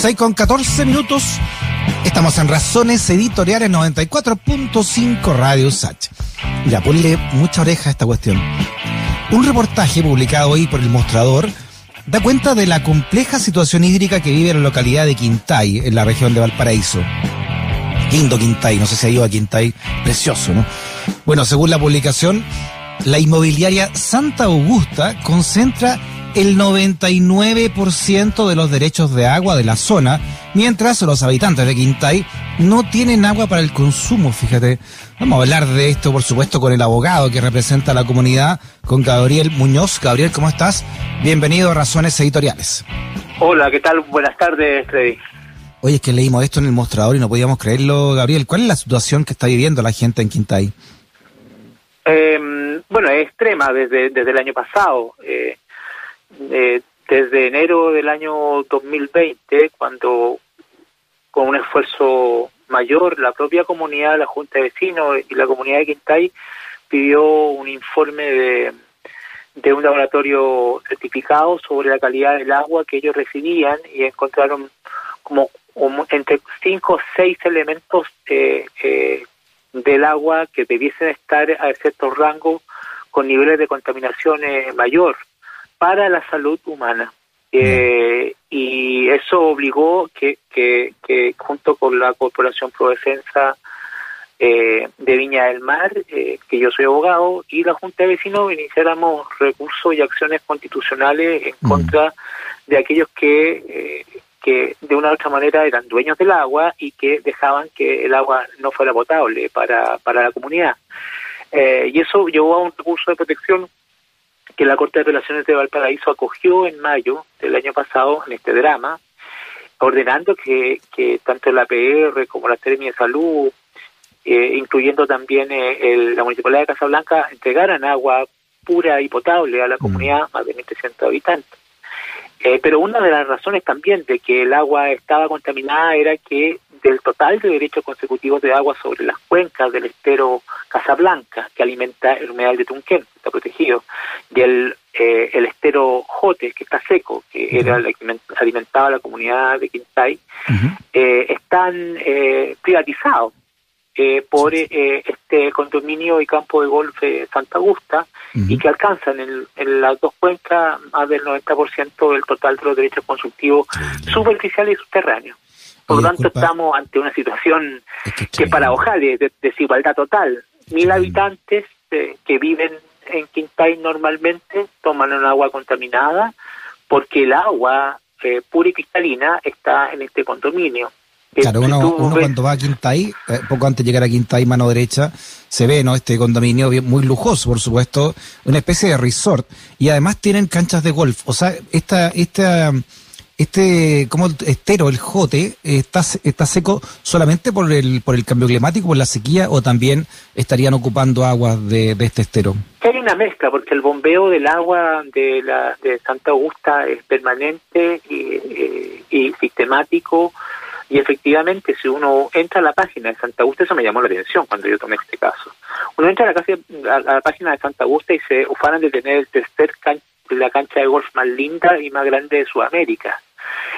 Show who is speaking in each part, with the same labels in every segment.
Speaker 1: 6 con 14 minutos. Estamos en Razones Editoriales 94.5 Radio Sach. Ya, ponle mucha oreja a esta cuestión. Un reportaje publicado hoy por el mostrador da cuenta de la compleja situación hídrica que vive la localidad de Quintay, en la región de Valparaíso. Lindo Quintay, no sé si ha ido a Quintay, precioso, ¿no? Bueno, según la publicación, la inmobiliaria Santa Augusta concentra el 99% de los derechos de agua de la zona, mientras los habitantes de Quintay no tienen agua para el consumo, fíjate. Vamos a hablar de esto, por supuesto, con el abogado que representa a la comunidad, con Gabriel Muñoz. Gabriel, ¿cómo estás? Bienvenido a Razones Editoriales.
Speaker 2: Hola, ¿qué tal? Buenas tardes, Freddy.
Speaker 1: Oye, es que leímos esto en el mostrador y no podíamos creerlo, Gabriel. ¿Cuál es la situación que está viviendo la gente en Quintay?
Speaker 2: Eh, bueno, es extrema desde, desde el año pasado. Eh, eh, desde enero del año 2020, cuando con un esfuerzo mayor la propia comunidad, la Junta de Vecinos y la comunidad de Quintay pidió un informe de, un laboratorio certificado sobre la calidad del agua que ellos recibían y encontraron como, entre cinco o seis elementos eh, eh, del agua que debiesen estar a ciertos rangos con niveles de contaminación eh, mayor para la salud humana. Eh, y eso obligó que, que, que, junto con la Corporación Prodefensa eh, de Viña del Mar, eh, que yo soy abogado, y la Junta de Vecinos iniciáramos recursos y acciones constitucionales en contra de aquellos que, eh, que de una u otra manera eran dueños del agua y que dejaban que el agua no fuera potable para, para la comunidad. Y eso llevó a un recurso de protección que la Corte de Apelaciones de Valparaíso acogió en mayo del año pasado en este drama, ordenando que, que tanto la PR como la Seremi de Salud, eh, incluyendo también eh, el, la Municipalidad de Casablanca, entregaran agua pura y potable a la comunidad, más de 1.300 habitantes. Eh, pero una de las razones también de que el agua estaba contaminada era que del total de derechos consecutivos de agua sobre las cuencas del estero Casablanca, que alimenta el humedal de Tunquén, que está protegido, y el, eh, el estero Jote, que está seco, que uh -huh. era el que alimentaba la comunidad de Quintay, uh -huh. eh, están eh, privatizados eh, por eh, este condominio y campo de golf Santa Augusta uh -huh. y que alcanzan en, en, las dos cuencas más del 90% del total de los derechos constructivos superficiales y subterráneos. Por lo tanto, disculpa. estamos ante una situación es que, que para de, de, desigualdad total. Mil sí. habitantes eh, que viven en Quintay normalmente toman un agua contaminada porque el agua eh, pura y cristalina está en este condominio.
Speaker 1: Claro, uno, uno cuando va a Quintay, eh, poco antes de llegar a Quintay, mano derecha, se ve, ¿no? Este condominio muy lujoso, por supuesto, una especie de resort. Y además tienen canchas de golf. O sea, esta, esta, este, como estero, el jote, está, está seco solamente por el, por el cambio climático, por la sequía, o también estarían ocupando aguas de, de este estero?
Speaker 2: Hay una mezcla, porque el bombeo del agua de, la, de Santa Augusta es permanente y, y, y sistemático y efectivamente, si uno entra a la página de Santa Augusta, eso me llamó la atención cuando yo tomé este caso. Uno entra a la, casa, a la página de Santa Augusta y se ufanan de tener el tercer can la cancha de golf más linda y más grande de Sudamérica.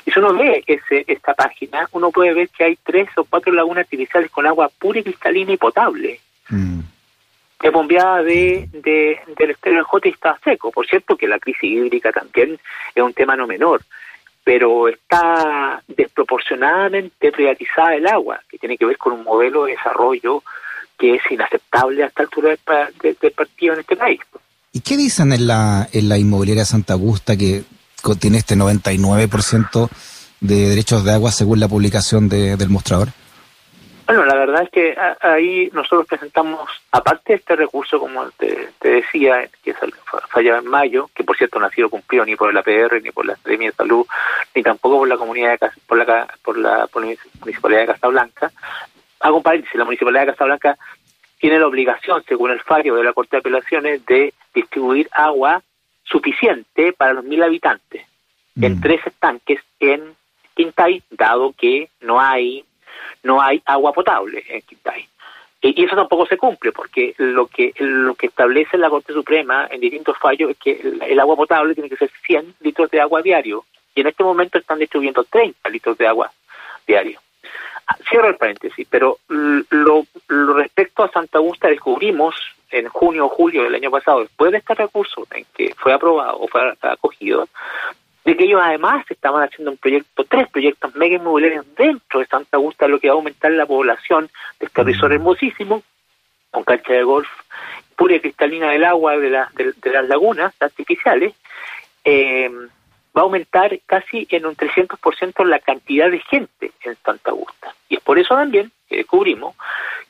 Speaker 2: Y si uno ve ese, esta página, uno puede ver que hay tres o cuatro lagunas artificiales con agua pura y cristalina y potable. Mm. Es bombeada de, de, del estero del Jote y está seco. Por cierto que la crisis hídrica también es un tema no menor pero está desproporcionadamente privatizada el agua, que tiene que ver con un modelo de desarrollo que es inaceptable a esta altura del, del, del partido en este país.
Speaker 1: ¿Y qué dicen en la, en la inmobiliaria Santa Augusta que tiene este 99% de derechos de agua según la publicación de, del mostrador?
Speaker 2: Bueno, la verdad es que ahí nosotros presentamos, aparte de este recurso, como te, te decía, que fallaba en mayo, que por cierto no ha sido cumplido ni por el APR, ni por la Academia de Salud, ni tampoco por la comunidad de, por, la, por, la, por la Municipalidad de Casablanca. Hago un paréntesis, la Municipalidad de Casablanca tiene la obligación, según el fallo de la Corte de Apelaciones, de distribuir agua suficiente para los mil habitantes mm. en tres estanques en Quintay, dado que no hay no hay agua potable en Quintay. Y eso tampoco se cumple, porque lo que lo que establece la Corte Suprema en distintos fallos es que el, el agua potable tiene que ser 100 litros de agua diario. y en este momento están distribuyendo 30 litros de agua diario. Ah, cierro el paréntesis, pero lo, respecto a Santa Augusta descubrimos en junio o julio del año pasado, después de este recurso en que fue aprobado o fue acogido, de que ellos además estaban haciendo un proyecto, tres proyectos mega inmobiliarios dentro de Santa Augusta, lo que va a aumentar la población de este resort hermosísimo, con cancha de golf pura y cristalina del agua de, de, las lagunas artificiales, eh, va a aumentar casi en un 300% la cantidad de gente en Santa Augusta. Y es por eso también que descubrimos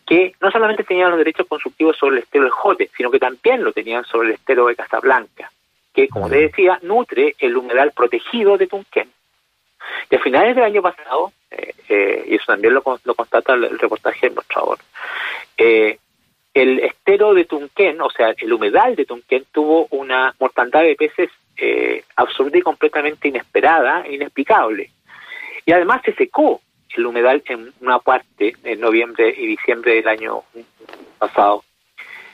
Speaker 2: que no solamente tenían los derechos constructivos sobre el estero de Jote, sino que también lo tenían sobre el estero de Casablanca, que, como te decía, nutre el humedal protegido de Tunquén. Y a finales del año pasado, eh, eh, y eso también lo, constata el, reportaje del mostrador, eh, el estero de Tunquén, o sea, el humedal de Tunquén, tuvo una mortandad de peces eh, absoluta y completamente inesperada e inexplicable. Y además se secó el humedal en una parte en noviembre y diciembre del año pasado.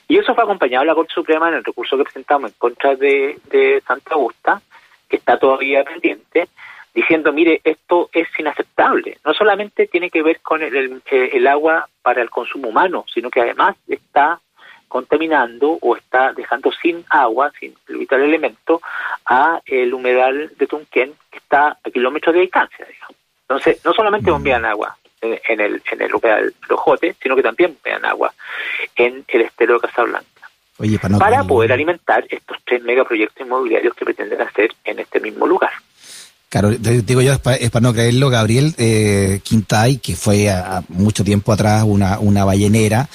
Speaker 2: Y eso fue acompañado de la Corte Suprema en el recurso que presentamos en contra de, de Santa Augusta, que está todavía pendiente, diciendo, mire, esto es inaceptable. No solamente tiene que ver con el, el, agua para el consumo humano, sino que además está contaminando o está dejando sin agua, sin el vital elemento, a el humedal de Tunquén, que está a kilómetros de distancia, digamos. Entonces, no solamente bombean agua en, el, en el humedal Lojote, sino que también bombean agua en el estero de Casablanca. para poder alimentar estos tres megaproyectos inmobiliarios que pretenden hacer en este mismo lugar.
Speaker 1: Claro, digo yo, es para, no creerlo, Gabriel eh, Quintay, que fue a, mucho tiempo atrás una, una ballenera,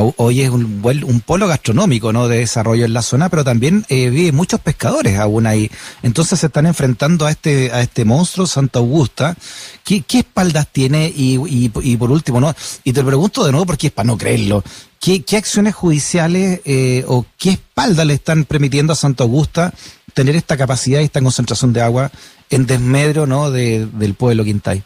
Speaker 1: hoy es un, polo gastronómico ¿no? de desarrollo en la zona, pero también eh, vive muchos pescadores aún ahí. Entonces se están enfrentando a este, a este monstruo, Santa Augusta. ¿Qué, espaldas tiene? Y, y, por último, ¿no? y te pregunto de nuevo porque es para no creerlo. ¿Qué, acciones judiciales eh, o qué espaldas le están permitiendo a Santa Augusta tener esta capacidad y esta concentración de agua en desmedro ¿no? De, del pueblo Quintay?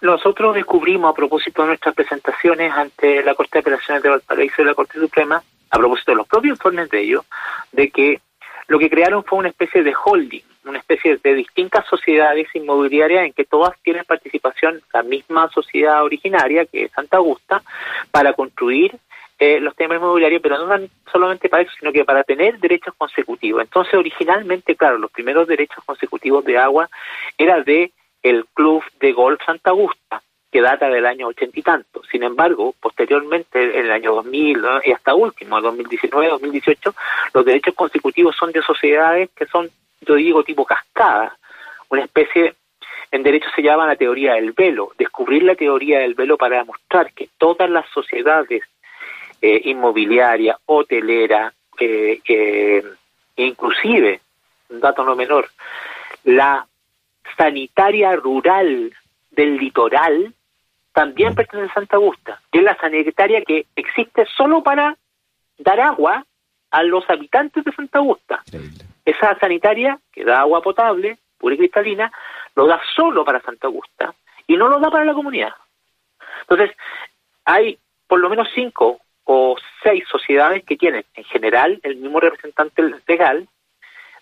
Speaker 2: Nosotros descubrimos a propósito de nuestras presentaciones ante la Corte de Apelaciones de Valparaíso y la Corte Suprema, a propósito de los propios informes de ellos, de que lo que crearon fue una especie de holding, una especie de distintas sociedades inmobiliarias en que todas tienen participación la misma sociedad originaria, que es Santa Augusta, para construir eh, los temas inmobiliarios, pero no solamente para eso, sino que para tener derechos consecutivos. Entonces, originalmente, claro, los primeros derechos consecutivos de agua era de el Club de Golf Santa Augusta, que data del año ochenta y tanto. Sin embargo, posteriormente, en el año 2000 y hasta último, 2019, 2018, los derechos consecutivos son de sociedades que son, yo digo, tipo cascada, una especie, en derecho se llama la teoría del velo, descubrir la teoría del velo para demostrar que todas las sociedades eh, inmobiliarias, hoteleras, eh, eh, inclusive, un dato no menor, la sanitaria rural del litoral también pertenece a Santa Augusta, que es la sanitaria que existe solo para dar agua a los habitantes de Santa Augusta. Esa sanitaria que da agua potable, pura y cristalina, lo da solo para Santa Augusta y no lo da para la comunidad. Entonces, hay por lo menos cinco o seis sociedades que tienen en general el mismo representante legal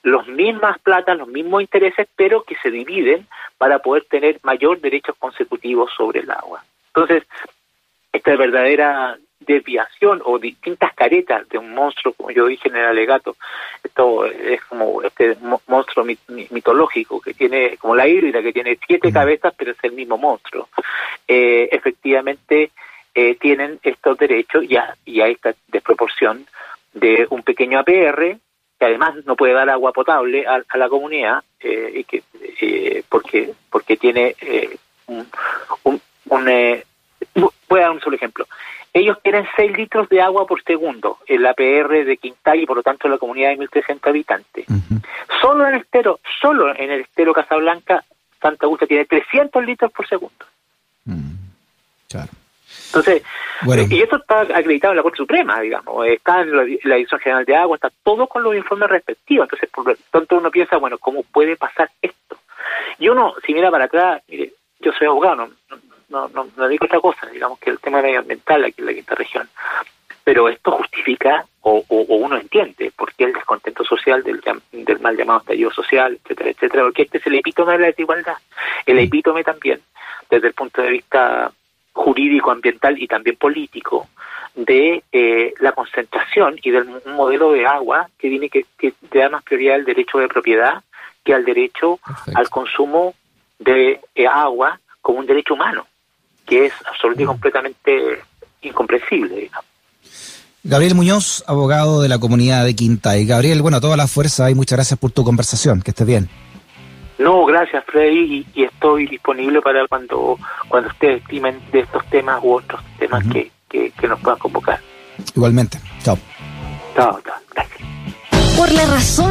Speaker 2: los mismas platas, los mismos intereses, pero que se dividen para poder tener mayor derechos consecutivos sobre el agua. Entonces, esta verdadera desviación o distintas caretas de un monstruo, como yo dije en el alegato, esto es como este monstruo mitológico que tiene, como la híbrida, que tiene siete cabezas, pero es el mismo monstruo. Eh, efectivamente, eh, tienen estos derechos y, y hay esta desproporción de un pequeño APR que además no puede dar agua potable a, la comunidad eh, y que eh, porque porque tiene eh, un, un, voy a dar un solo ejemplo. Ellos tienen 6 litros de agua por segundo en la PR de Quintay y por lo tanto la comunidad de 1.300 habitantes. Solo en el estero solo en el estero Casablanca Santa Augusta tiene 300 litros por segundo. Mm, claro entonces, y esto está acreditado en la Corte Suprema, digamos, está en la, Dirección General de Agua, está todo con los informes respectivos. Entonces, por lo tanto, uno piensa, bueno, ¿cómo puede pasar esto? Y uno, si mira para atrás, mire, yo soy abogado, no, no, no, digo otra cosa, digamos que el tema medioambiental aquí en la quinta región. Pero esto justifica, o, uno entiende, por qué el descontento social del, del mal llamado estallido social, etcétera, etcétera, porque este es el epítome de la desigualdad, el epítome también, desde el punto de vista jurídico, ambiental y también político, de eh, la concentración y del modelo de agua que tiene que, que da más prioridad al derecho de propiedad que al derecho al consumo de eh, agua como un derecho humano, que es absolutamente y completamente incomprensible, digamos.
Speaker 1: Gabriel Muñoz, abogado de la comunidad de Quinta. Y Gabriel, bueno, toda la fuerza y muchas gracias por tu conversación. Que estés bien.
Speaker 2: No, gracias Freddy y, estoy disponible para cuando cuando ustedes estimen de estos temas u otros temas que, que, que, nos puedan convocar.
Speaker 1: Igualmente. Chao.
Speaker 2: Chao, chao. Gracias.
Speaker 3: Por la razón